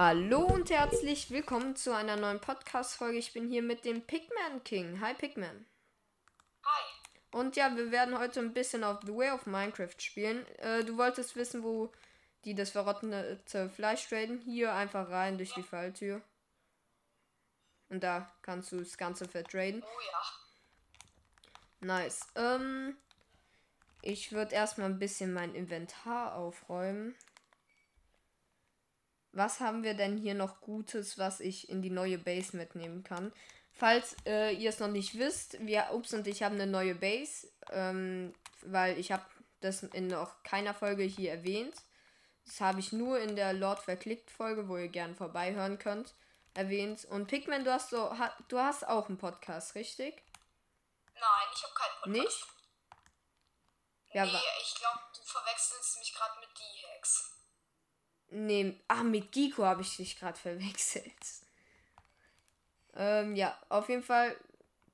Hallo und herzlich willkommen zu einer neuen Podcast-Folge. Ich bin hier mit dem Pigman King. Hi Pigman. Hi. Und ja, wir werden heute ein bisschen auf The Way of Minecraft spielen. Äh, du wolltest wissen, wo die das verrottete Fleisch traden. Hier einfach rein durch die Falltür. Und da kannst du das Ganze vertraden. Oh ja. Nice. Ähm, ich würde erstmal ein bisschen mein Inventar aufräumen. Was haben wir denn hier noch Gutes, was ich in die neue Base mitnehmen kann? Falls äh, ihr es noch nicht wisst, wir, Ups und ich haben eine neue Base, ähm, weil ich habe das in noch keiner Folge hier erwähnt. Das habe ich nur in der Lord Verklickt Folge, wo ihr gern vorbeihören könnt, erwähnt. Und Pigman, du hast so, ha, du hast auch einen Podcast, richtig? Nein, ich habe keinen Podcast. Nicht? Ja, nee, ich glaube, du verwechselst mich gerade mit D-Hex. Nee, ah, mit Giko habe ich dich gerade verwechselt. Ähm, ja, auf jeden Fall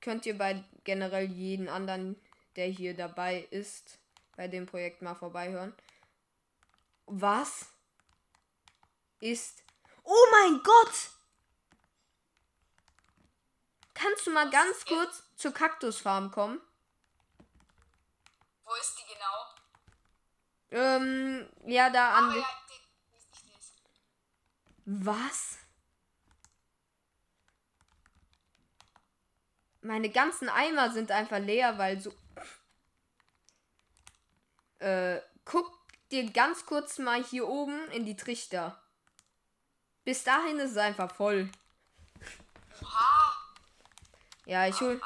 könnt ihr bei generell jeden anderen, der hier dabei ist, bei dem Projekt mal vorbeihören. Was ist. Oh mein Gott! Kannst du mal ganz kurz zur Kaktusfarm kommen? Wo ist die genau? Ähm, ja, da an. Den- ja. Was? Meine ganzen Eimer sind einfach leer, weil so. Äh, guck dir ganz kurz mal hier oben in die Trichter. Bis dahin ist es einfach voll. Oha. Ja, ich hol.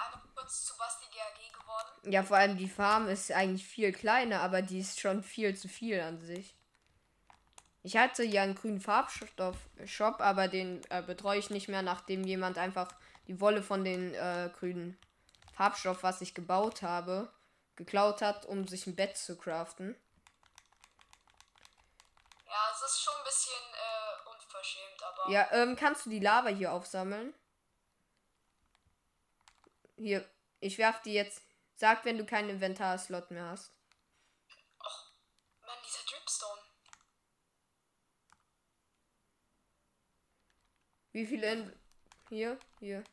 Ja, vor allem die Farm ist eigentlich viel kleiner, aber die ist schon viel zu viel an sich. Ich hatte ja einen grünen Farbstoff-Shop, aber den äh, betreue ich nicht mehr, nachdem jemand einfach die Wolle von den äh, grünen Farbstoff, was ich gebaut habe, geklaut hat, um sich ein Bett zu craften. Ja, es ist schon ein bisschen äh, unverschämt, aber. Ja, ähm, kannst du die Lava hier aufsammeln? Hier, ich werf die jetzt. Sag, wenn du keinen Inventar-Slot mehr hast. Wie viele in hier, hier.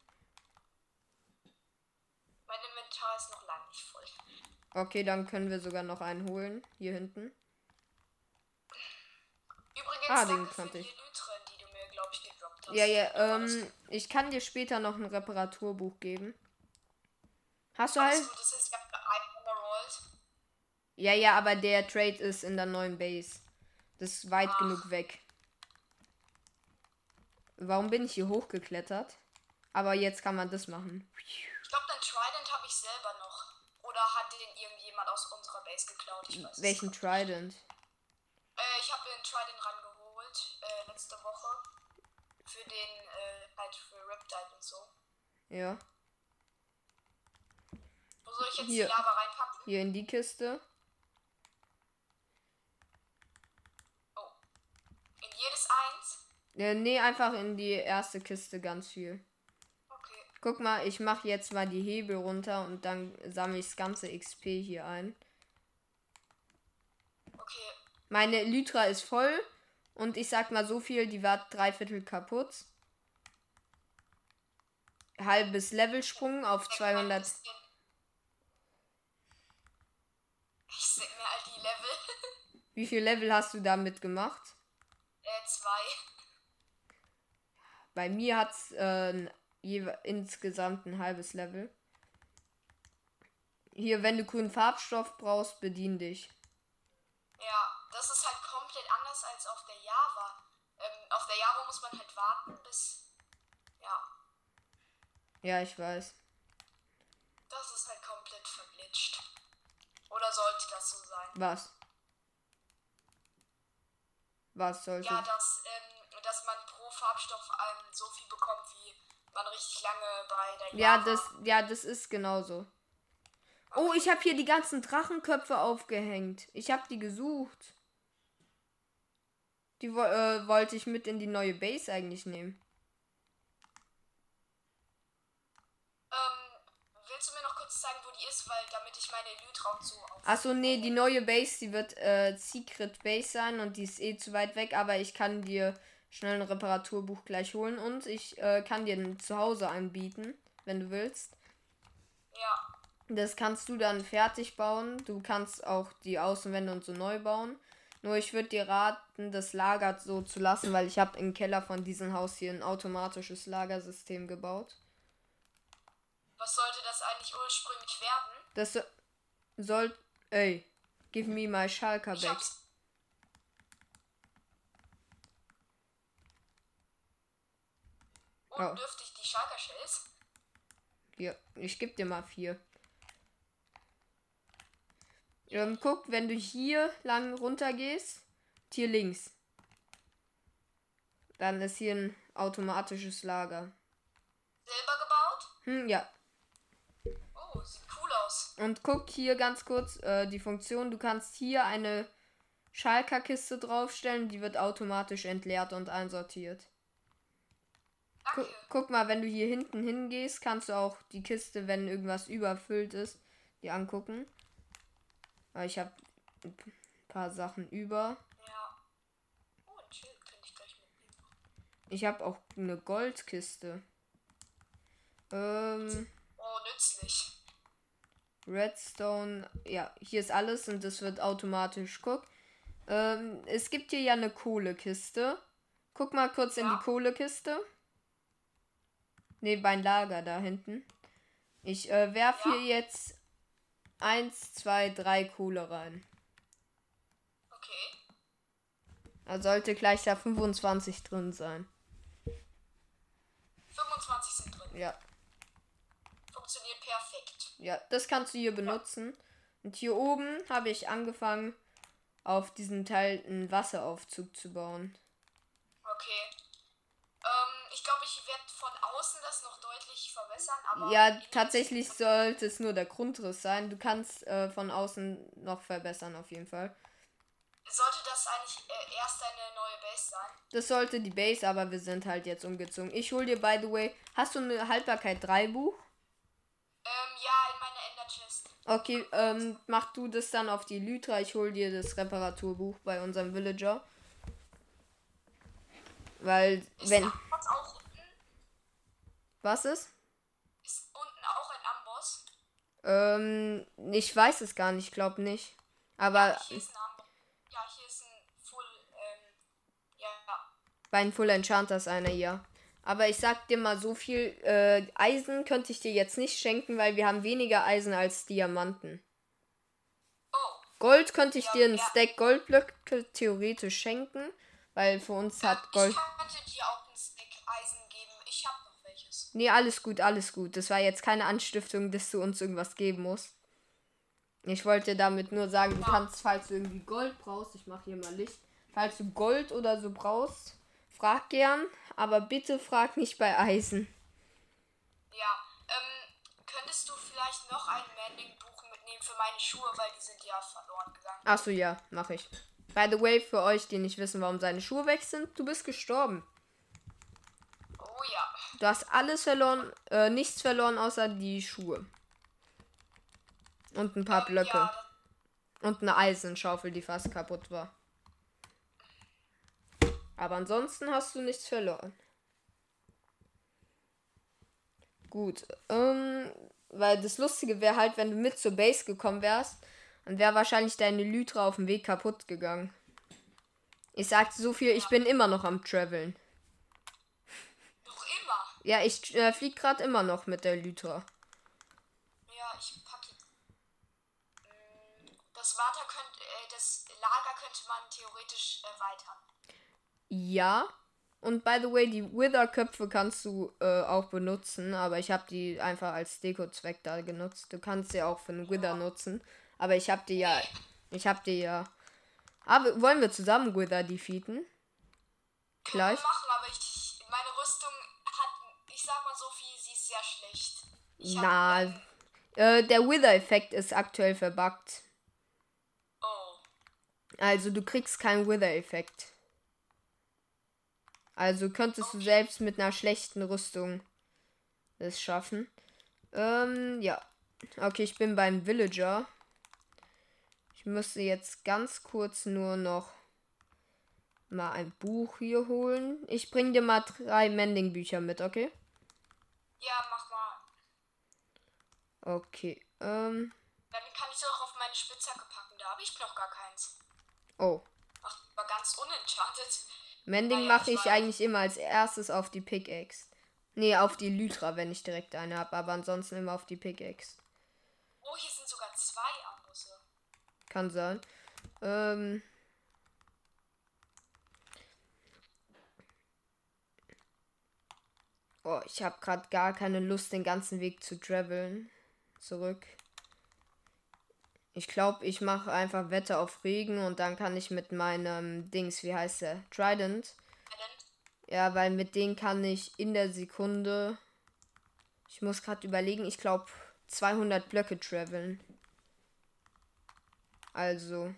Mein Inventar ist noch lange nicht voll. Okay, dann können wir sogar noch einen holen. Hier hinten. Übrigens, Ah, den kannte ich. Lythren, die du mir, glaube ich, gedroppt hast. Ja, ja, ähm, ich kann dir später noch ein Reparaturbuch geben. Hast du halt? gut, das ist, ich hab. Ja, ja, aber der Trade ist in der neuen Base. Das ist weit Ach. genug weg. Warum bin ich hier hochgeklettert? Aber jetzt kann man das machen. Ich glaube, den Trident habe ich selber noch. Oder hat den irgendjemand aus unserer Base geklaut? Ich weiß es Welchen. Trident? Äh, ich habe den Trident rangeholt, äh, letzte Woche. Für den, äh, halt für Riptide und so. Ja, Wo soll ich jetzt Hier. die Lava reinpacken? hier in die Kiste. Oh. In jedes eins? Äh, nee, einfach in die erste Kiste ganz viel. Okay. Guck mal, ich mache jetzt mal die Hebel runter und dann sammle ich das ganze XP hier ein. Okay. Meine Lytra ist voll und ich sag mal so viel, die war dreiviertel kaputt. Halbes Levelsprung auf 200. Ich sehe mir all die Level. Wie viel Level hast du damit gemacht? äh, zwei. Bei mir hat's äh, n- jewe- insgesamt ein halbes Level. Hier, wenn du grünen Farbstoff brauchst, bedien dich. Ja, das ist halt komplett anders als auf der Java. Ähm, auf der Java muss man halt warten bis. Ja, Ja, ich weiß. das ist halt komplett verglitscht. Oder sollte das so sein? Was? Was sollte? Ja, dass, ähm, dass man pro Farbstoff ähm, so viel bekommt, wie man richtig lange bei der Ja, Java. das, ja, das ist genauso. Oh, ich habe hier die ganzen Drachenköpfe aufgehängt. Ich habe die gesucht. Die äh, wollte ich mit in die neue Base eigentlich nehmen. Ähm, willst du mir noch kurz zeigen, wo die ist, weil damit ich meine Elytra und so auf. Achso, nee, die neue Base, die wird äh, Secret Base sein und die ist eh zu weit weg, aber ich kann dir schnell ein Reparaturbuch gleich holen und ich äh, kann dir ein Zuhause anbieten, wenn du willst. Ja. Das kannst du dann fertig bauen. Du kannst auch die Außenwände und so neu bauen. Nur ich würde dir raten, das Lager so zu lassen, weil ich habe im Keller von diesem Haus hier ein automatisches Lagersystem gebaut. Was sollte das eigentlich ursprünglich werden? Das so- soll. Ey, give me my Schalker Ich back. Oh. Undürftig die Schalker Shells? Hier, ich geb dir mal vier. Ähm, guck, wenn du hier lang runter gehst, hier links. Dann ist hier ein automatisches Lager. Selber gebaut? Hm, ja. Oh, sieht cool aus. Und guck hier ganz kurz äh, die Funktion. Du kannst hier eine Schalker-Kiste draufstellen, die wird automatisch entleert und einsortiert. Gu guck mal, wenn du hier hinten hingehst, kannst du auch die Kiste, wenn irgendwas überfüllt ist, die angucken. Weil ich habe ein paar Sachen über. Ja. Oh, ein Schild könnte ich gleich mitnehmen. Ich habe auch eine Goldkiste. Ähm, Oh, nützlich. Redstone. Ja, hier ist alles und das wird automatisch. Guck. Ähm, es gibt hier ja eine Kohlekiste. Guck mal kurz in Ja. die Kohlekiste. Ne, mein Lager da hinten. Ich äh, werf Ja. hier jetzt eins, zwei, drei Kohle rein. Okay. Da sollte gleich da 25 drin sein. 25 sind drin. Ja. Funktioniert perfekt. Ja, das kannst du hier benutzen. Und hier oben habe ich angefangen, auf diesem Teil einen Wasseraufzug zu bauen. Okay. Ähm, ich glaube, ich werde von außen das noch deutlich verbessern. Ja, tatsächlich sollte es nur der Grundriss sein. Du kannst äh, von außen noch verbessern, auf jeden Fall. Sollte das eigentlich äh, erst eine neue Base sein? Das sollte die Base, aber wir sind halt jetzt umgezogen. Ich hol dir, by the way, hast du eine Haltbarkeit 3 Buch? Ähm, ja, in meiner Ender Chest. Okay, ähm, mach du das dann auf die Lytra. Ich hol dir das Reparaturbuch bei unserem Villager. Weil, Ist wenn. Was ist? Ist unten auch ein Amboss? Ähm, ich weiß es gar nicht, ich glaube nicht. Aber Hier ist ein Amboss. Ja, hier ist ein Full, ähm, ja, bei den Full Enchanter ist einer hier. Aber ich sag dir mal so viel, äh, Eisen könnte ich dir jetzt nicht schenken, weil wir haben weniger Eisen als Diamanten. Oh, Gold könnte ich Ja, dir einen ja. Stack Goldblöcke theoretisch schenken, weil für uns hat Gold. ich könnte Nee, alles gut, alles gut. Das war jetzt keine Anstiftung, dass du uns irgendwas geben musst. Ich wollte damit nur sagen, du kannst, falls du irgendwie Gold brauchst, ich mache hier mal Licht, falls du Gold oder so brauchst, frag gern, aber bitte frag nicht bei Eisen. Ja, ähm, könntest du vielleicht noch ein Mending-Buch mitnehmen für meine Schuhe, weil die sind ja verloren gegangen. Achso, ja, mache ich. By the way, für euch, die nicht wissen, warum seine Schuhe weg sind, du bist gestorben. Oh ja. Du hast alles verloren, äh, nichts verloren außer die Schuhe. Und ein paar Ähm, Blöcke. Und eine Eisenschaufel, die fast kaputt war. Aber ansonsten hast du nichts verloren. Gut. Ähm, weil das Lustige wäre halt, wenn du mit zur Base gekommen wärst, dann wäre wahrscheinlich deine Lytra auf dem Weg kaputt gegangen. Ich sagte so viel, ich bin immer noch am Traveln. Ja, ich äh, flieg gerade immer noch mit der Lytra. Ja, ich packe. Mm, Das äh, das Lager könnte man theoretisch erweitern. Ja. Und by the way, die Wither-Köpfe kannst du äh, auch benutzen, aber ich habe die einfach als Deko-Zweck da genutzt. Du kannst sie auch für einen Wither nutzen. Aber ich habe die ja. Ich habe die ja. Aber wollen wir zusammen Wither defeaten? Gleich? Machen, aber ich, meine Rüstung hat, ich sag mal so viel, sie ist sehr schlecht. Ich Na. ähm, Äh, der Wither-Effekt ist aktuell verbuggt. oh. Also du kriegst keinen Wither-Effekt. Also könntest du selbst mit einer schlechten Rüstung es schaffen. Ähm, ja. Okay, ich bin beim Villager. Ich müsste jetzt ganz kurz nur noch mal ein Buch hier holen. Ich bring dir mal drei Mending-Bücher mit, okay? Ja, mach mal. Okay, ähm. Dann kann ich es auch auf meine Spitzhacke packen. Da habe ich noch gar keins. Oh. Ach, war ganz unenchanted. Mending Naja, mache ich weiß. eigentlich immer als erstes auf die Pickaxe. Nee, auf die Lytra, wenn ich direkt eine habe, aber ansonsten immer auf die Pickaxe. Oh, hier sind sogar zwei Ambusse. Kann sein. Ähm. Oh, ich habe gerade gar keine Lust, den ganzen Weg zu traveln. Zurück. Ich glaube, ich mache einfach Wetter auf Regen und dann kann ich mit meinem Dings, wie heißt der? Trident. Ja, weil mit denen kann ich in der Sekunde. Ich muss gerade überlegen, ich glaube 200 Blöcke traveln. Also.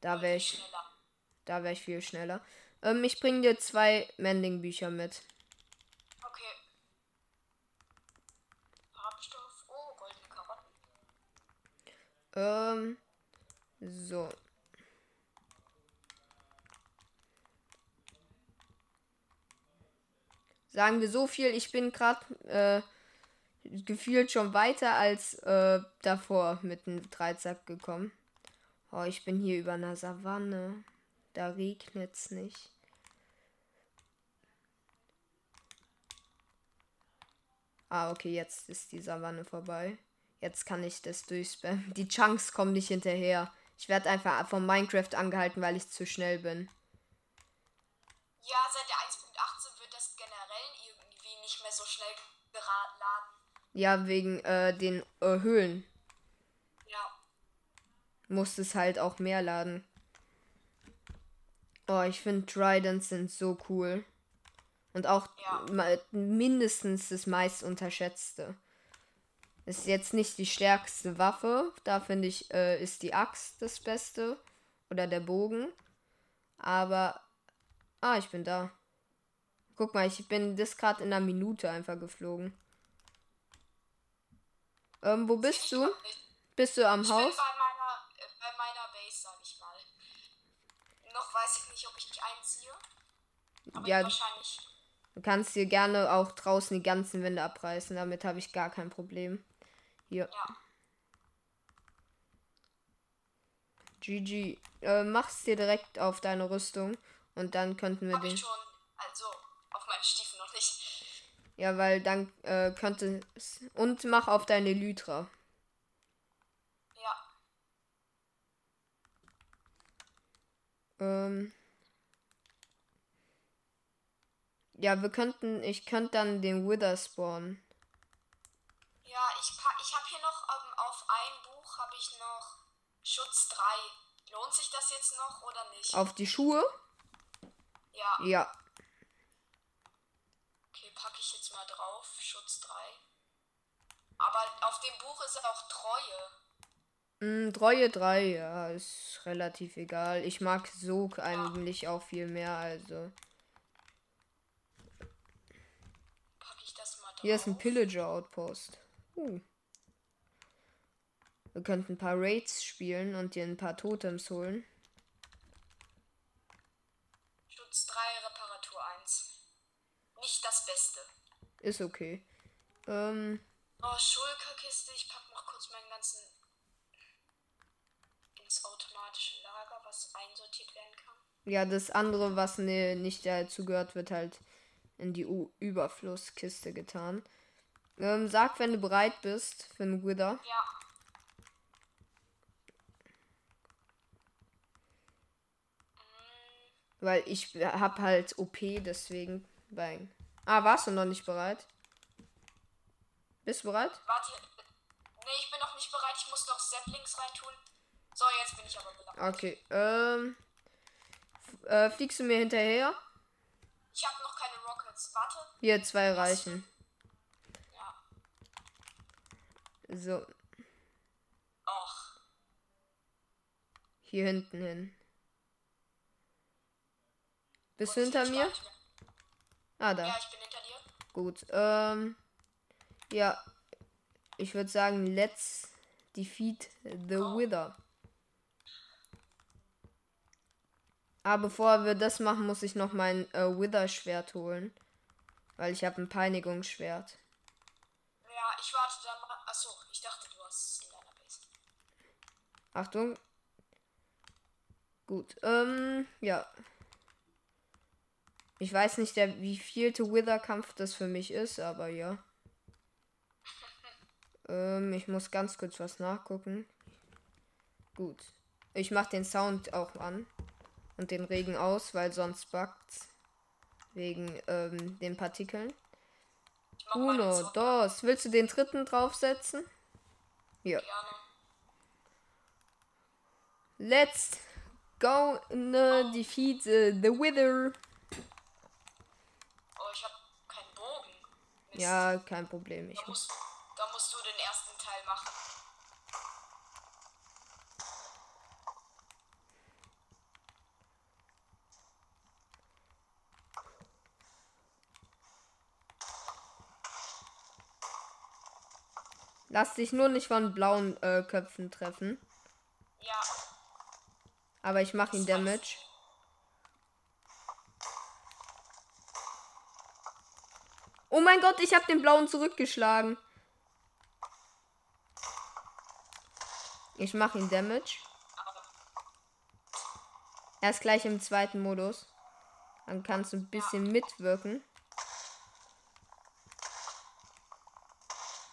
Da wäre ich, da wäre ich viel schneller. Ähm, ich bring dir zwei Mending-Bücher mit. Okay. Farbstoff. Oh, goldene Karotten. Ähm, so. Sagen wir so viel, ich bin gerade äh, gefühlt schon weiter als äh, davor mit dem Dreizack gekommen. Oh, ich bin hier über einer Savanne. Da regnet's nicht. Ah, okay, jetzt ist die Savanne vorbei. Jetzt kann ich das durchspammen. Die Chunks kommen nicht hinterher. Ich werde einfach von Minecraft angehalten, weil ich zu schnell bin. Ja, seit der 1.18 wird das generell irgendwie nicht mehr so schnell geladen. Ja, wegen äh, den äh, Höhlen Ja. muss es halt auch mehr laden. Oh, ich finde Tridents sind so cool. Und auch Ja. mindestens das meist unterschätzte. Ist jetzt nicht die stärkste Waffe. Da finde ich, äh, ist die Axt das Beste. Oder der Bogen. Aber. Ah, ich bin da. Guck mal, ich bin das gerade in einer Minute einfach geflogen. Ähm, wo bist du? Bist du am Ich Haus? bin bei meiner, äh, bei meiner Base, sag ich mal. Noch weiß ich nicht, ob ich einziehe. Aber Ja, wahrscheinlich. du kannst dir gerne auch draußen die ganzen Wände abreißen. Damit habe ich gar kein Problem. Hier. Ja. GG. Äh, mach's dir direkt auf deine Rüstung. Und dann könnten wir Hab den. ich schon. Also, auf meinen Stiefel noch nicht. Ja, weil dann äh, könnte es. Und mach auf deine Lytra. Ja. Ähm. Ja, wir könnten. Ich könnte dann den Wither spawnen. Ja, ich, pack, ich habe hier noch ähm, auf ein Buch habe ich noch Schutz 3. Lohnt sich das jetzt noch oder nicht? Auf die Schuhe? Ja, Ja. okay, packe ich jetzt mal drauf. Schutz 3. Aber auf dem Buch ist auch Treue. Mm, Treue 3, ja, ist relativ egal. Ich mag Sog eigentlich auch viel mehr, also. Packe ich das mal drauf. Hier ist ein Pillager Outpost. Uh. Wir könnten ein paar Raids spielen und dir ein paar Totems holen. Schutz 3, Reparatur 1. Nicht das Beste. Ist okay. Ähm, Oh, Schulkerkiste. Ich pack noch kurz meinen ganzen ins automatische Lager, was einsortiert werden kann. ja, das andere, was ne, nicht dazu gehört, wird halt in die U Überflusskiste getan. Ähm, sag, wenn du bereit bist für einen Wither. Ja. Weil ich hab halt OP, deswegen. Bei... Ah, warst du noch nicht bereit? Bist du bereit? Warte. Nee, ich bin noch nicht bereit. Ich muss noch Saplings reintun. So, jetzt bin ich aber bereit. Okay, ähm. Äh, fliegst du mir hinterher? Ich habe noch keine Rockets. Warte. Hier, zwei reichen. Ja. So, Och. hier hinten hin. Bist du hinter mir? Ah, da. Ja, ich bin hinter dir. Gut. Ähm. Ja. Ich würde sagen, let's defeat the Wither. Aber bevor wir das machen, muss ich noch mein äh, Wither-Schwert holen. Weil ich habe ein Peinigungsschwert. Ja, ich warte dann mal. Achso, ich dachte, du hast es in deiner Base. Achtung. Gut, ähm, ja. Ich weiß nicht, der, wie vielte Wither-Kampf das für mich ist, aber ja. ähm, ich muss ganz kurz was nachgucken. Gut. Ich mach den Sound auch an. Und den Regen aus, weil sonst bugt's. Wegen ähm, den Partikeln. Uno, dos. Willst du den dritten draufsetzen? Ja. Let's go ne, defeat the, the Wither. Oh, ich hab keinen Bogen. Mist. Ja, kein Problem. Ich Da musst, da musst du den ersten Teil machen. lass dich nur nicht von blauen äh, Köpfen treffen. Ja, Aber ich mache ihn Damage. Oh mein Gott, ich habe den blauen zurückgeschlagen. Ich mache ihn Damage. Er ist gleich im zweiten Modus. Dann kannst du ein bisschen mitwirken.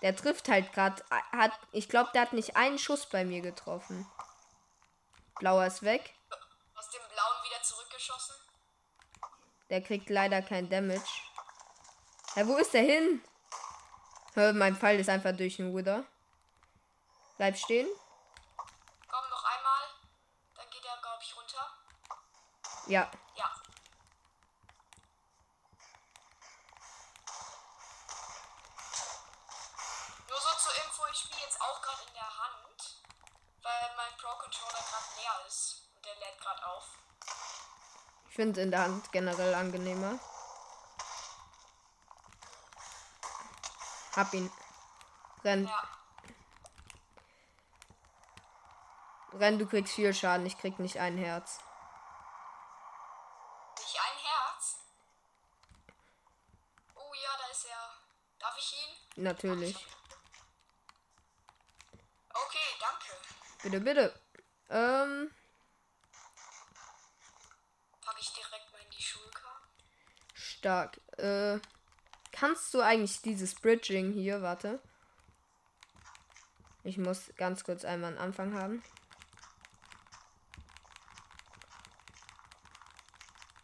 Der trifft halt gerade. Hat, ich glaube, der hat nicht einen Schuss bei mir getroffen. Blauer ist weg. aus dem blauen wieder zurückgeschossen. Der kriegt leider kein Damage. Ja, wo ist der hin? Hör, mein Pfeil ist einfach durch den Wither. Bleib stehen. Komm noch einmal. Dann geht er, glaube ich, runter. Ja. Ja. Nur so zur Info, ich spiele jetzt auch gerade in der Hand, weil mein Pro Controller gerade leer ist und der lädt gerade auf. Ich finde in der Hand generell angenehmer. Hab ihn. Renn. Ja. Renn, du kriegst viel Schaden. Ich krieg nicht ein Herz. Nicht ein Herz. Oh ja, da ist er. Darf ich ihn? Natürlich. Okay, danke. Bitte, bitte. Ähm, Packe ich direkt mal in die Schulkarte. stark. Äh, kannst du eigentlich dieses Bridging hier, warte. Ich muss ganz kurz einmal einen Anfang haben.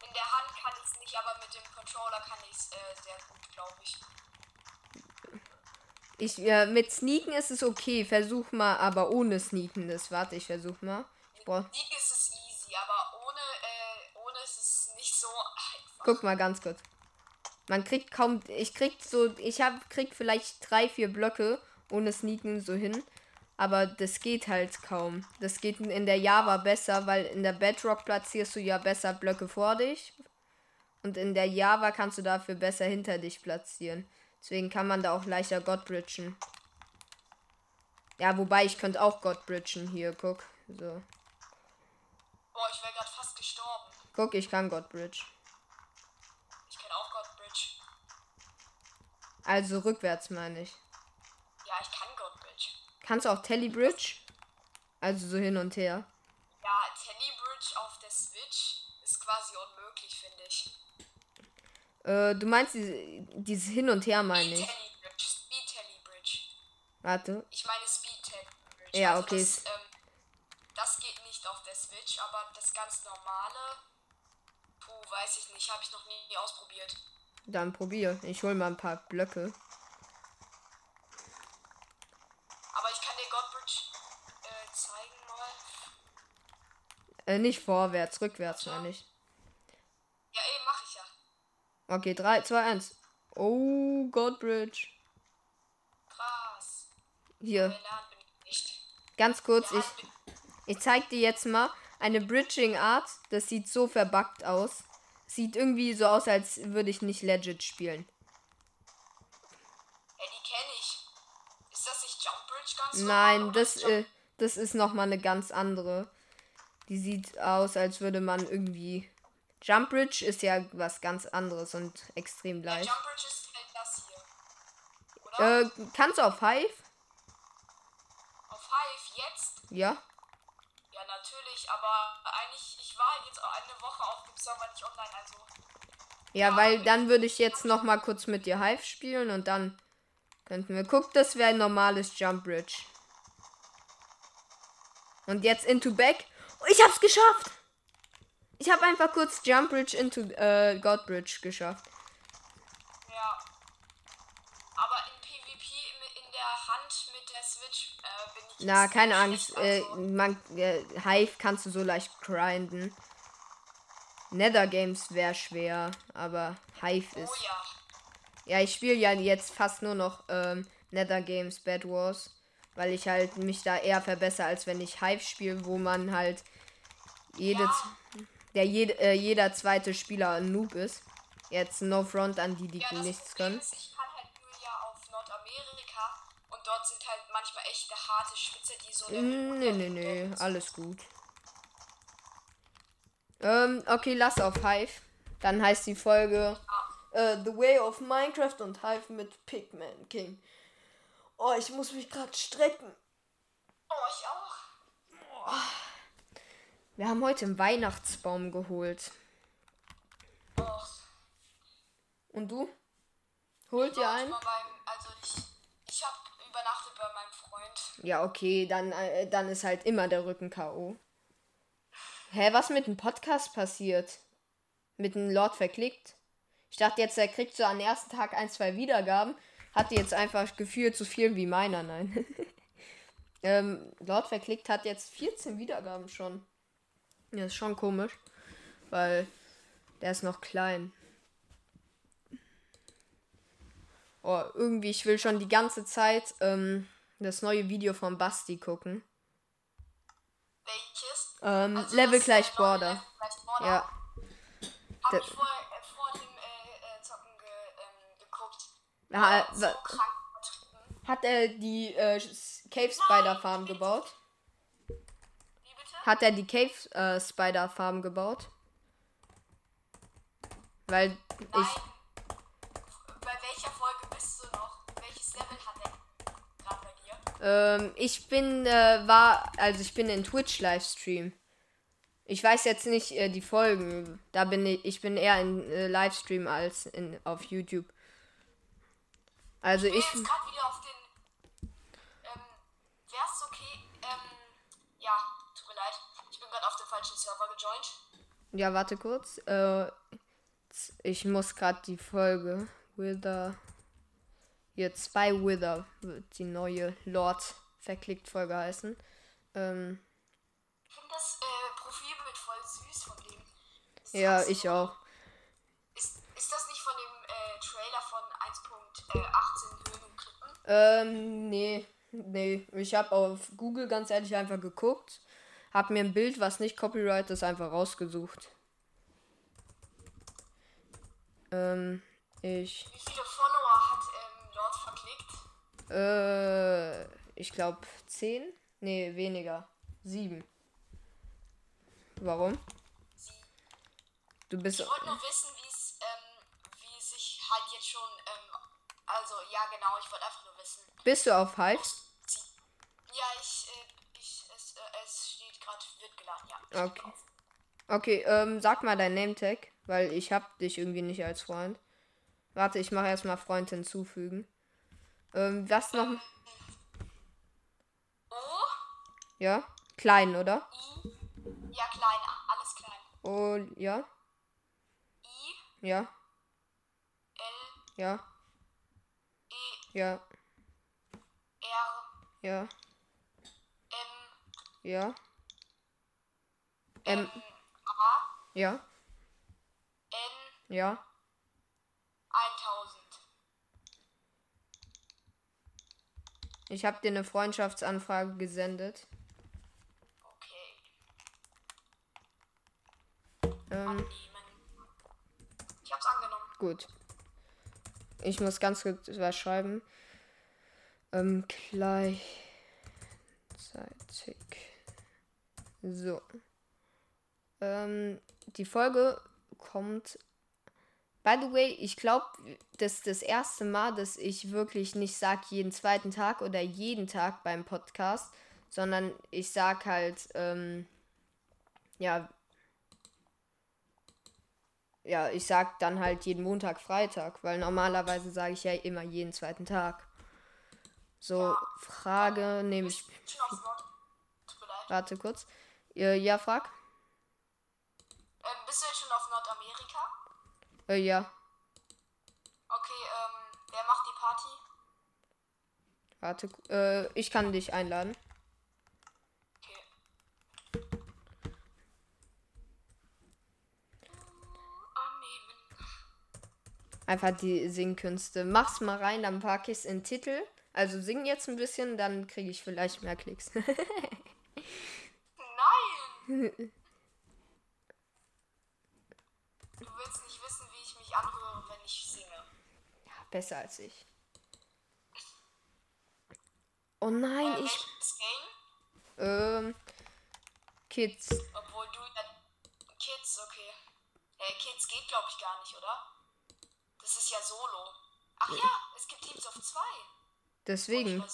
In der Hand kann ich es nicht, aber mit dem Controller kann ich es äh, sehr gut, glaube ich. Ich, ja, mit Sneaken ist es okay. Versuch mal, aber ohne Sneaken das. Warte, ich versuch mal. Ich brauch, Sieg ist es easy, aber ohne, äh, ohne ist es nicht so einfach. guck mal ganz kurz. Man kriegt kaum, ich krieg so, ich hab, krieg vielleicht drei, vier Blöcke ohne Sneaken so hin. Aber das geht halt kaum. Das geht in der Java besser, weil in der Bedrock platzierst du ja besser Blöcke vor dich. Und in der Java kannst du dafür besser hinter dich platzieren. Deswegen kann man da auch leichter God bridgen. Ja, wobei ich könnte auch God bridgen hier, guck. So. Boah, ich wäre gerade fast gestorben. Guck, ich kann God bridge. Ich kenne auch Godbridge. Also rückwärts meine ich. Ja, ich kann Godbridge. Kannst du auch Telebridge? Also so hin und her. Ja, Telebridge auf der Switch ist quasi unmöglich, finde ich. Äh, du meinst diese, dieses Hin und Her meine Speed ich. Telebridge. Speed Telebridge. Warte. Ich meine Speed Telebridge. Ja, also okay, Das, ähm, das geht nicht auf der Switch, aber das ganz normale. Puh, weiß ich nicht. Habe ich noch nie ausprobiert. Dann probier. Ich hol mal ein paar Blöcke. Aber ich kann dir Godbridge äh, zeigen mal. Äh, nicht vorwärts, rückwärts meine ich. Ja, ey, mach ich ja. Okay, 3, 2, 1. Oh, God Bridge. Krass. Hier, ganz kurz. Ich, ich zeig dir jetzt mal eine Bridging Art. Das sieht so verbuggt aus. Sieht irgendwie so aus, als würde ich nicht legit spielen. Ja, die kenne ich. Ist das nicht Jump Bridge ganz Nein, das, äh, das ist nochmal eine ganz andere. Die sieht aus, als würde man irgendwie. Jump Bridge ist ja was ganz anderes und extrem Ja, leicht. Jump Bridge ist das hier. Oder? Äh, kannst du auf Hive? Auf Hive jetzt? Ja. Ja, natürlich, aber war jetzt auch eine Woche auf dem Server nicht online, also. Ja, weil dann würde ich jetzt noch mal kurz mit dir Hive spielen und dann könnten wir. Guck, das wäre ein normales Jump Bridge. Und jetzt into back. Oh, ich hab's geschafft! Ich habe einfach kurz Jump Bridge into äh, God Bridge geschafft. Na, keine Angst. Äh, man, äh, Hive kannst du so leicht grinden. Nether Games wäre schwer, aber Hive ist. Oh ja. Ja, ich spiele ja jetzt fast nur noch ähm, Nether Games Bad Wars, weil ich halt mich da eher verbessere, als wenn ich Hive spiele, wo man halt jede, Ja. der jede, äh, jeder zweite Spieler ein Noob ist. Jetzt no front an die, die Ja, nichts können. ist, ich kann halt nur ja auf Nordamerika und dort sind halt manchmal echte harte Schwitze, die so. Mm, Nee, nee, nee, alles gut. Ähm, okay, lass auf Hive. Dann heißt die Folge äh, The Way of Minecraft und Hive mit Pigman King. Oh, ich muss mich gerade strecken. Oh, ich auch. Wir haben heute einen Weihnachtsbaum geholt. Oh. Und du? Holt ihr einen? mal beim, also ich, ich habe übernachtet bei Freund. Ja, okay, dann, äh, dann ist halt immer der Rücken K.O. Hä, was mit dem Podcast passiert? Mit dem Lord verklickt? Ich dachte jetzt, er kriegt so am ersten Tag ein, zwei Wiedergaben. Hatte jetzt einfach gefühlt so viel wie meiner, nein. ähm, Lord verklickt hat jetzt 14 Wiedergaben schon. Ja, ist schon komisch. Weil der ist noch klein. Oh, irgendwie, ich will schon die ganze Zeit ähm, das neue Video von Basti gucken. Welches? Ähm, Also Level das, gleich äh, Border. Level gleich Border. Ja. Hab Der- ich vor, äh, vor dem äh, äh, Zocken ge, ähm, geguckt. Ah, War so. Hat er die äh, Cave Spider Farm gebaut? Wie bitte? Hat er die Cave äh, Spider Farm gebaut? Weil ich. Nein. Bei Ähm, ich bin, äh, war, also ich bin in Twitch Livestream. Ich weiß jetzt nicht äh, die Folgen. Da bin ich, ich bin eher in äh, Livestream als in, auf YouTube. Also Ich bin ich, jetzt gerade wieder auf den. Ähm, wär's okay? Ähm, ja, tut mir leid. Ich bin gerade auf den falschen Server gejoint. ja, warte kurz. Äh, ich muss gerade die Folge Wither. Jetzt bei Wither wird die neue Lord verklickt Folge heißen. Ähm, Ich finde das äh, Profilbild voll süß von dem. Ist ja, das- ich auch. Ist, ist das nicht von dem äh, Trailer von 1.18 Höhen und Klippen? Ähm, nee, nee. Ich habe auf Google ganz ehrlich einfach geguckt, hab mir ein Bild, was nicht Copyright ist, einfach rausgesucht. Ähm, ich, Wie viele Follower äh, ich glaube 10? Nee, weniger. 7. Warum? Du bist. Ich wollte nur wissen, wie es, ähm, wie sich halt jetzt schon, ähm, also ja genau, ich wollte einfach nur wissen. Bist du auf Hive? Ja, ich, äh, ich, es, äh, es steht gerade, wird geladen, ja. Okay. Okay, ähm, sag mal dein Name-Tag, weil ich hab dich irgendwie nicht als Freund. Warte, ich mache erstmal Freund hinzufügen. Ähm, was noch? O, Ja? Klein, oder? Ja klein, alles klein. Oh, ja? I, Ja? L, Ja? E, Ja? R, Ja? M, Ja? M, A, ja? N, Ja? Ich habe dir eine Freundschaftsanfrage gesendet. Okay. Ähm. Ich hab's angenommen. gut. Ich muss ganz kurz was schreiben. Ähm, gleichzeitig. So. Ähm, die Folge kommt. By the way, ich glaube, das ist das erste Mal, dass ich wirklich nicht sage jeden zweiten Tag oder jeden Tag beim Podcast, sondern ich sag halt, ähm, ja, ja, ich sag dann halt jeden Montag, Freitag, weil normalerweise sage ich ja immer jeden zweiten Tag. So, Ja. Frage nehme ich. Warte kurz. Äh, ja, frag. Ähm, bist du jetzt schon auf Nordamerika? Äh, ja. Okay, ähm, wer macht die Party? Warte. Äh, ich kann dich einladen. Okay. Einfach die Singkünste. Mach's mal rein, dann pack ich's in den Titel. Also sing jetzt ein bisschen, dann kriege ich vielleicht mehr Klicks. Nein! Du willst nicht wissen, wie ich mich anhöre, wenn ich singe. Besser als ich. Oh nein, Äh, ich. Ähm. Kids. Obwohl du ja. Kids, okay. Äh, Kids geht, glaube ich, gar nicht, oder? Das ist ja Solo. Ach ja, es gibt Teams of 2. Ich Deswegen.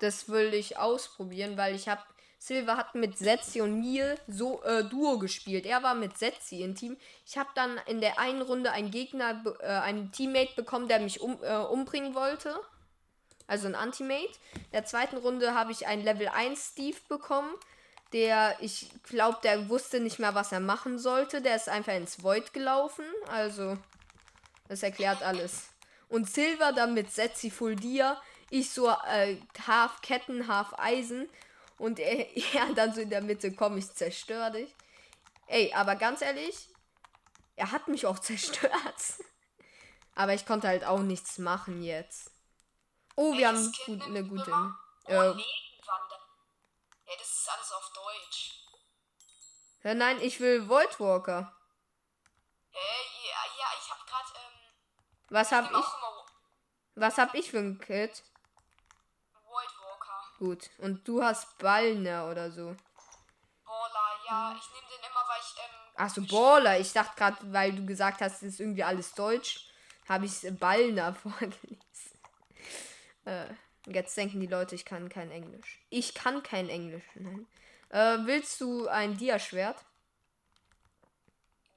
Das will ich ausprobieren, weil ich habe. Silver hat mit Setzi und mir so äh, Duo gespielt. Er war mit Setzi im Team. Ich habe dann in der einen Runde einen Gegner, äh, einen Teammate bekommen, der mich um, äh, umbringen wollte. Also ein Antimate. In der zweiten Runde habe ich einen Level 1 Steve bekommen. Der, ich glaube, der wusste nicht mehr, was er machen sollte. Der ist einfach ins Void gelaufen. Also, das erklärt alles. Und Silver dann mit Setzi Full Dia. Ich so äh, half Ketten, half Eisen. Und er, er dann so in der Mitte, komm, ich zerstör dich. Ey, aber ganz ehrlich, er hat mich auch zerstört. aber ich konnte halt auch nichts machen jetzt. Oh, wir haben Welches Kind gut, eine gute. Äh. Ja, das ist alles auf Deutsch. ja, nein, ich will Void Walker. Äh, ja, ja ich hab grad, ähm, Was hab ich? Was hab ich für ein Kit? Gut. Und du hast Ballner oder so. Baller, ja, ich nehme den immer, weil ich, ähm, Ach so, Baller. Ich dachte gerade, weil du gesagt hast, es ist irgendwie alles Deutsch, habe ich Ballner vorgelesen. Äh, jetzt denken die Leute, ich kann kein Englisch. Ich kann kein Englisch, nein. Äh, willst du ein Diaschwert?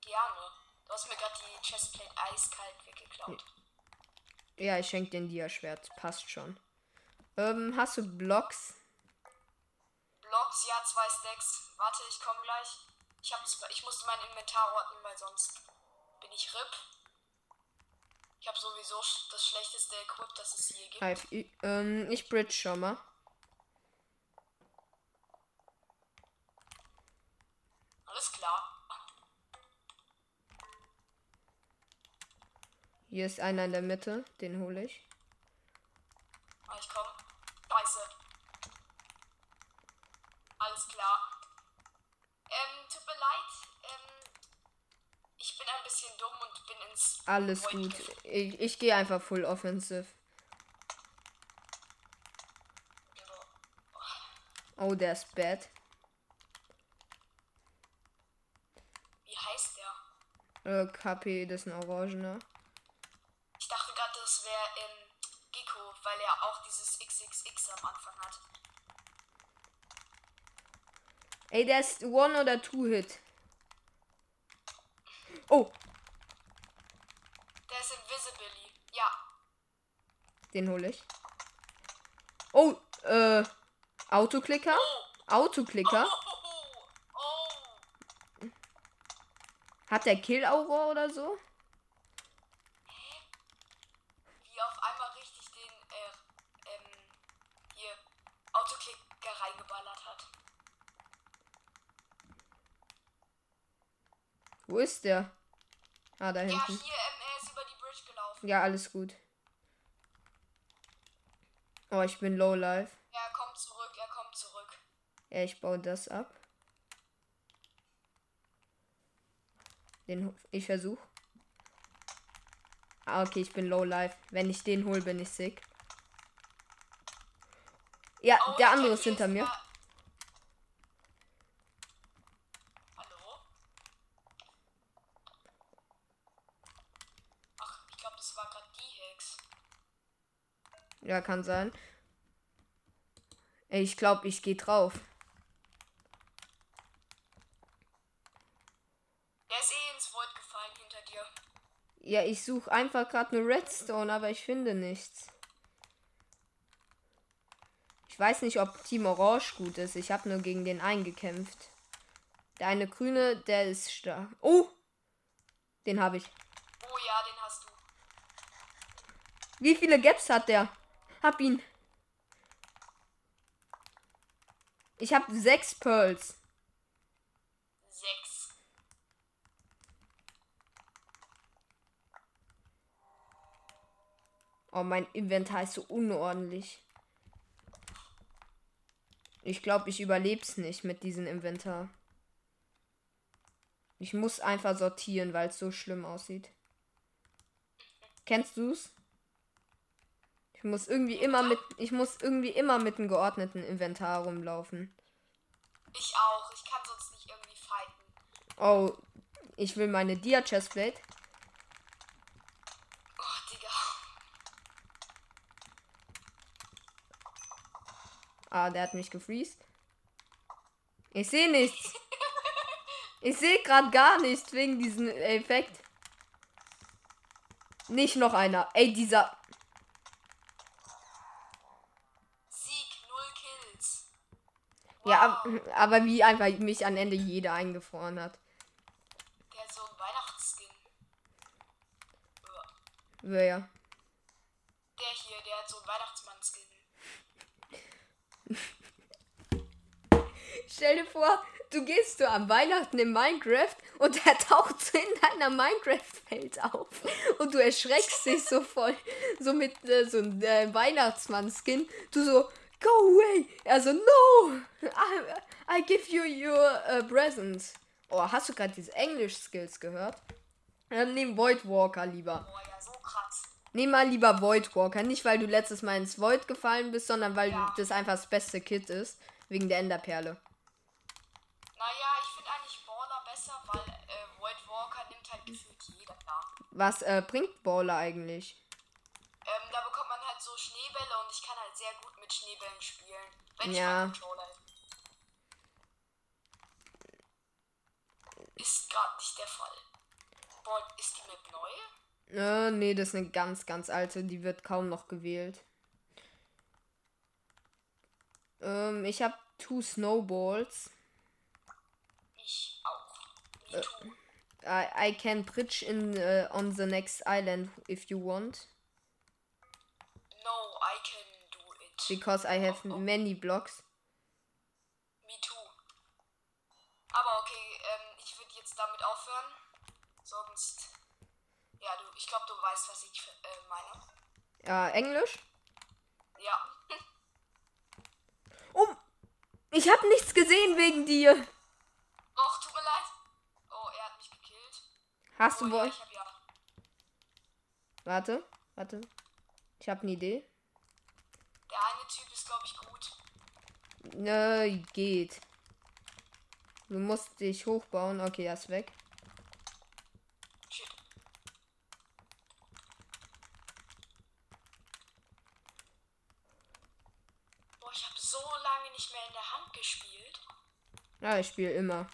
gerne. Du hast mir gerade die Chestplate eiskalt weggeklaut. Ja, ich schenke dir ein Diaschwert. Passt schon. Ähm, hast du Blocks? Blocks, ja, zwei Stacks. Warte, ich komme gleich. Ich, hab's, ich musste mein Inventar ordnen, weil sonst bin ich RIP. Ich habe sowieso das schlechteste Equip, das es hier gibt. Hi, ich, ähm, ich bridge schon mal. Alles klar. Hier ist einer in der Mitte. Den hole ich. Ah, ich komm. Scheiße. Alles klar. Ähm, tut mir leid. Ähm, ich bin ein bisschen dumm und bin ins. Alles Void gut. Ich, ich gehe einfach full offensive. Oh, der ist bad. Wie heißt der? Äh, KP, das ist ein Orangener. Ich dachte gerade, das wäre ähm, Gecko, weil er auch dieses XXX am Anfang hat. Ey, der ist One- oder Two-Hit. Oh, Der ist Invisibly. Ja. den hole ich. Oh, äh, Autoklicker? Autoklicker? Oh, oh. Hat der Kill-Aura oder so? Wie auf einmal richtig den, äh, ähm, hier, Autoklicker reingeballert hat. Wo ist der? Ah, da Ja, hier, hinten. ähm, er ist über die Bridge gelaufen. Ja, alles gut. Oh, ich bin low life. Er kommt zurück, er kommt zurück. Ja, ich baue das ab. Den ich versuch. Ah, okay, ich bin low life. Wenn ich den hole, bin ich sick. Ja, Oh, der andere ist hinter mir. sogar- Hallo? Ja, kann sein. Ey, ich glaube, ich gehe drauf. Der ist eh ins Void gefallen hinter dir. Ja, ich suche einfach gerade eine Redstone, aber ich finde nichts. Ich weiß nicht, ob Team Orange gut ist. Ich habe nur gegen den eingekämpft. Der eine grüne, der ist stark. Oh! Den habe ich. Oh ja, den hast du. Wie viele Gaps hat der? Hab ihn. Ich habe sechs Pearls. Sechs. Oh, mein Inventar ist so unordentlich. Ich glaube, ich überleb's nicht mit diesem Inventar. Ich muss einfach sortieren, weil es so schlimm aussieht. Kennst du's? Ich muss irgendwie immer mit ich muss irgendwie immer mit einem geordneten Inventar rumlaufen. Ich auch. Ich kann sonst nicht irgendwie fighten. Oh, ich will meine Dia Chestplate. Oh, Digga. Ah, der hat mich gefriest. Ich sehe nichts. Ich sehe gerade gar nichts wegen diesem Effekt. Nicht noch einer. Ey, dieser. Ja, aber wie einfach mich am Ende jeder eingefroren hat. Der hat so einen Weihnachtsskin. Uah. Wer? Der hier, der hat so einen Weihnachtsmann-Skin. Stell dir vor, du gehst so am Weihnachten in Minecraft und er taucht so in deiner Minecraft-Welt auf. Und du erschreckst dich so voll. So mit äh, so einem äh, Weihnachtsmann-Skin. Du so, go away. Er so, no. I, I give you your uh, present. Oh, hast du gerade diese Englisch-Skills gehört? Dann nehm Void Walker lieber. Boah, ja, so krass. Nehm mal lieber Void Walker. Nicht, weil du letztes Mal ins Void gefallen bist, sondern weil Ja. das einfach das beste Kit ist. Wegen der Enderperle. Naja, ich finde eigentlich Baller besser, weil äh, Void Walker nimmt halt gefühlt jeder da. Was äh, bringt Baller eigentlich? Ähm, da bekommt man halt so Schneebälle und ich kann halt sehr Schneebällen spielen. Wenn ich Ja. meinen Controller hätte. Ist gerade nicht der Fall. Boah, ist die Map neu? Äh, nee, das ist eine ganz, ganz alte. Die wird kaum noch gewählt. Ähm, ich habe two Snowballs. Ich auch. Too. I, I can bridge in uh, on the next island if you want. No, I can. Because I have many blocks. Me too. Aber okay, ähm, ich würde jetzt damit aufhören. Sonst. Ja, du, ich glaube, du weißt, was ich äh, meine. Ja, Englisch? Ja. Oh! Ich habe nichts gesehen wegen dir. Och, tut mir leid. Oh, er hat mich gekillt. Hast Oh du ja, wohl? ich hab ja. Warte, warte. Ich habe eine Idee. Der eine Typ ist, glaube ich, gut. Nö, geht. Du musst dich hochbauen. Okay, er ist weg. Shit. Boah, ich habe so lange nicht mehr in der Hand gespielt. Ja, ich spiele immer.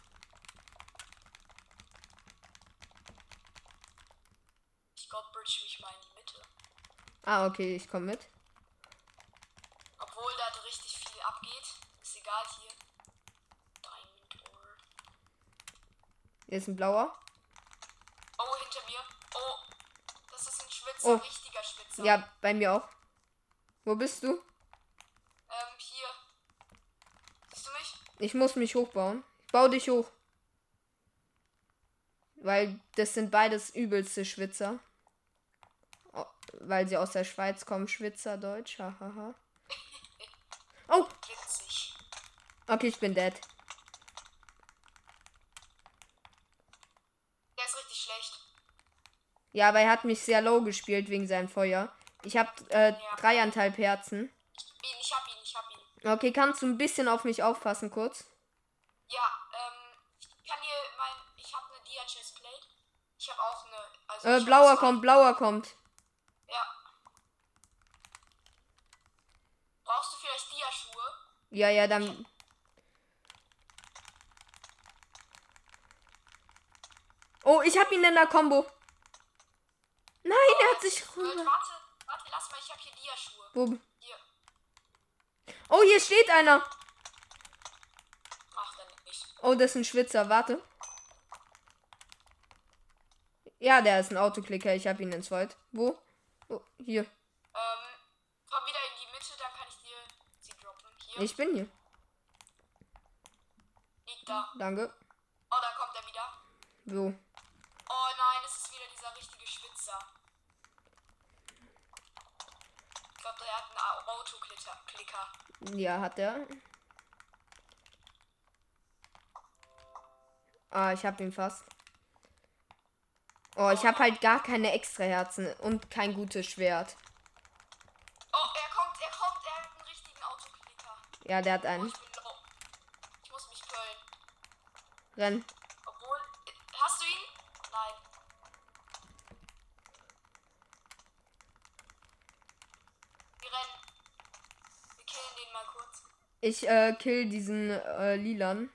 Ich glaube, bridge mich mal in die Mitte. Ah, okay, ich komme mit. Obwohl da richtig viel abgeht. Ist egal hier. Diamond Ore. Hier ist ein blauer. Oh, hinter mir. Oh. Das ist ein Schwitzer. Oh. Richtiger Schwitzer. Ja, bei mir auch. Wo bist du? Ähm, hier. Siehst du mich? Ich muss mich hochbauen. Ich bau dich hoch. Weil das sind beides übelste Schwitzer. Oh, weil sie aus der Schweiz kommen, Schwitzer Deutsch. Hahaha. Oh, Witzig. okay, ich bin dead. Der ist richtig schlecht. Ja, aber er hat mich sehr low gespielt wegen seinem Feuer. Ich habe äh, Ja. dreieinhalb Herzen. Ich hab ihn, ich hab ihn. Okay, kannst du ein bisschen auf mich aufpassen kurz? Ja, ähm, ich kann hier mein. Ich habe eine Dia Chest Plate. Ich habe auch eine. Also Äh, hab blauer kommt, blauer kommt. Ja. Brauchst du vielleicht Dia-Schuhe? Ja, ja, dann. Oh, ich hab ihn in der Combo. Nein, er hat sich Gut, rüber. warte, warte, lass mal, ich hab hier Dia-Schuhe. Wo? Hier. Oh, hier steht einer. Ach, dann nicht. Oh, das ist ein Schwitzer. Warte. Ja, der ist ein Autoklicker. Ich hab ihn ins Void. Wo? Oh, hier. Ähm, komm wieder in die Mitte, dann kann ich dir sie droppen. Hier. Ich bin hier. Liegt da. Danke. Oh, da kommt er wieder. Wo? Oh nein, es ist wieder dieser richtige Schwitzer. Ich glaube, der hat einen Autoklicker. Ja, hat er. Ah, ich hab ihn fast. Oh, ich hab halt gar keine extra Herzen und kein gutes Schwert. Oh, er kommt, er kommt, er hat einen richtigen Autoklicker. Ja, der hat Oh, einen. ich low. Ich muss mich pöllen. Renn. Obwohl, hast du ihn? Nein. Wir rennen. Wir killen den mal kurz. Ich äh, kill diesen äh, Lilan.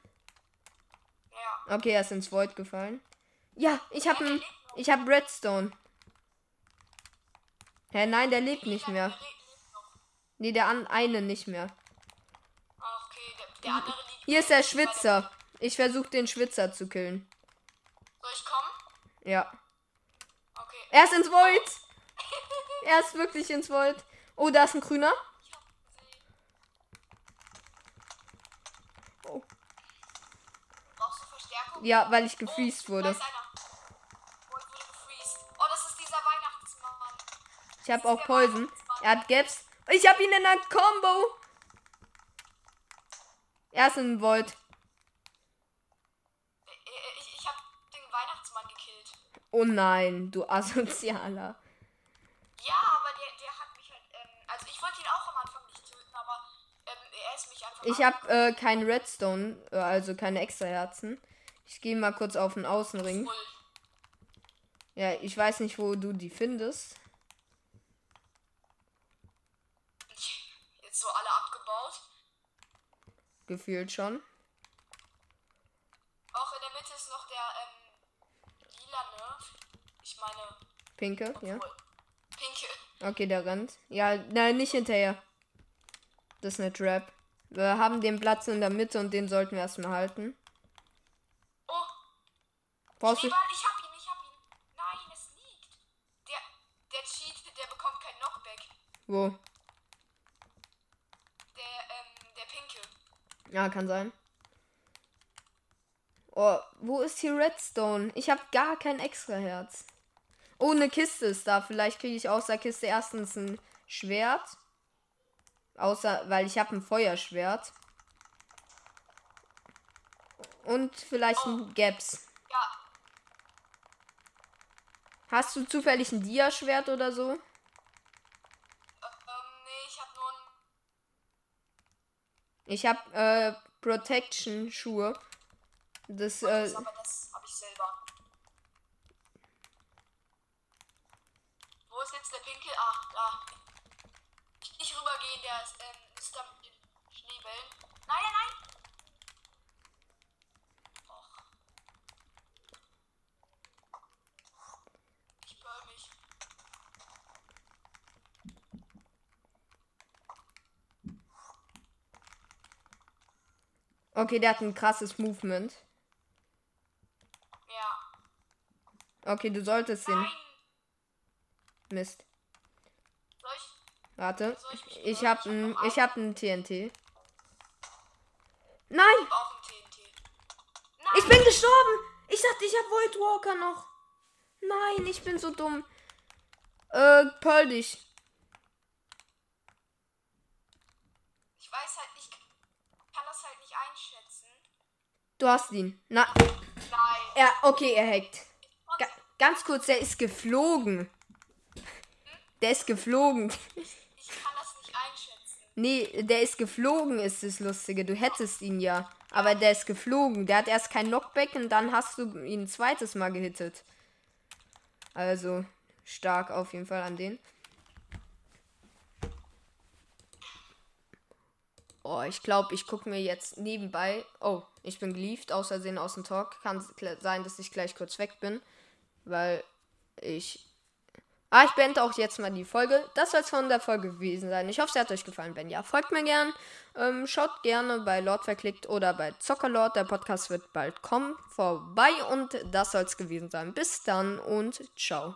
Ja. Okay, er ist ins Void gefallen. Ja, ich hab Ja, noch. Ich hab Redstone. Hä, nein, der lebt nicht mehr. Nee, der an eine nicht mehr. Ah, okay. Der, der andere liegt. Hier ist der- Schwitzer. Ich versuche den Schwitzer zu killen. Soll ich kommen? Ja. Okay. Er ist ins Void. Er ist wirklich ins Void. Oh, da ist ein grüner. Ich hab gesehen. Oh. Brauchst du Verstärkung? Ja, weil ich Oh, wurde. einer. Oh, ich wurde gefreezed. Oh, das ist dieser Weihnachtsmann. Ich habe auch Poison. Er hat Gaps. Ich habe ihn in einer Combo. Er ist in Void. Äh, äh, Ich, ich hab den Weihnachtsmann gekillt. Oh nein, du Asozialer. Ja, aber der, der hat mich halt. Ähm, also, ich wollte ihn auch am Anfang nicht töten, aber ähm, er ist mich einfach. Ich habe äh, kein Redstone, äh, also keine extra Herzen. Ich gehe mal kurz auf den Außenring. Ja, ich weiß nicht, wo du die findest. Jetzt so alle abgebaut. Gefühlt schon. Auch in der Mitte ist noch der ähm, lila Nerf. Ich meine, Pinke, ja. wohl, pinke. Okay, der rennt. Ja, nein, nicht hinterher. Das ist eine Trap. Wir haben den Platz in der Mitte und den sollten wir erstmal halten. Oh, Brauchst du. Schneeball, ich hab ihn, ich hab ihn. Nein, es liegt. Der, der cheatet, der bekommt kein Knockback. Wo? Der, ähm, der pinke. Ja, kann sein. Oh, wo ist hier Redstone? Ich habe gar kein extra Herz. Oh, eine Kiste ist da. Vielleicht kriege ich aus der Kiste erstens ein Schwert. Außer, weil ich habe ein Feuerschwert. Und vielleicht ein Gaps. Hast du zufällig ein Dia-Schwert oder so? äh, ähm, nee, ich hab nur ein. Ich habe äh, Protection-Schuhe. Das, äh, aber das hab ich selber. Wo ist jetzt der pinke? Ah, da. Ich, ich rübergehen, der ist, ähm, ist da mit den Schneebällen. Nein, nein, nein! Och. Ich böll mich. Okay, der hat ein krasses Movement. Ja. Okay, du solltest den. Nein! Mist. Soll ich? Warte. Soll ich Ich bewerben? hab Ich hab ein, ich hab ein TNT. Nein! ein TNT. Nein! Ich bin gestorben! Ich dachte, ich hab Void Walker noch. Nein, ich bin so dumm. Äh, Pearl dich. Ich weiß halt, ich kann das halt nicht einschätzen. Du hast ihn. Na, Nein. er, okay, er hackt. Ga ganz kurz, der ist geflogen. Der ist geflogen. Ich kann das nicht einschätzen. Nee, der ist geflogen, ist das Lustige. Du hättest ihn ja. Aber der ist geflogen. Der hat erst kein Knockback und dann hast du ihn ein zweites Mal gehittet. Also, stark auf jeden Fall an den. Oh, ich glaube, ich gucke mir jetzt nebenbei. Oh, ich bin gelieft, außersehen aus dem Talk. Kann sein, dass ich gleich kurz weg bin, weil ich. Ah, ich beende auch jetzt mal die Folge. Das soll es von der Folge gewesen sein. Ich hoffe, es hat euch gefallen. Wenn ja, folgt mir gern. Ähm, schaut gerne bei Lord verklickt oder bei Zockerlord. Der Podcast wird bald kommen. Vorbei und das soll es gewesen sein. Bis dann und ciao.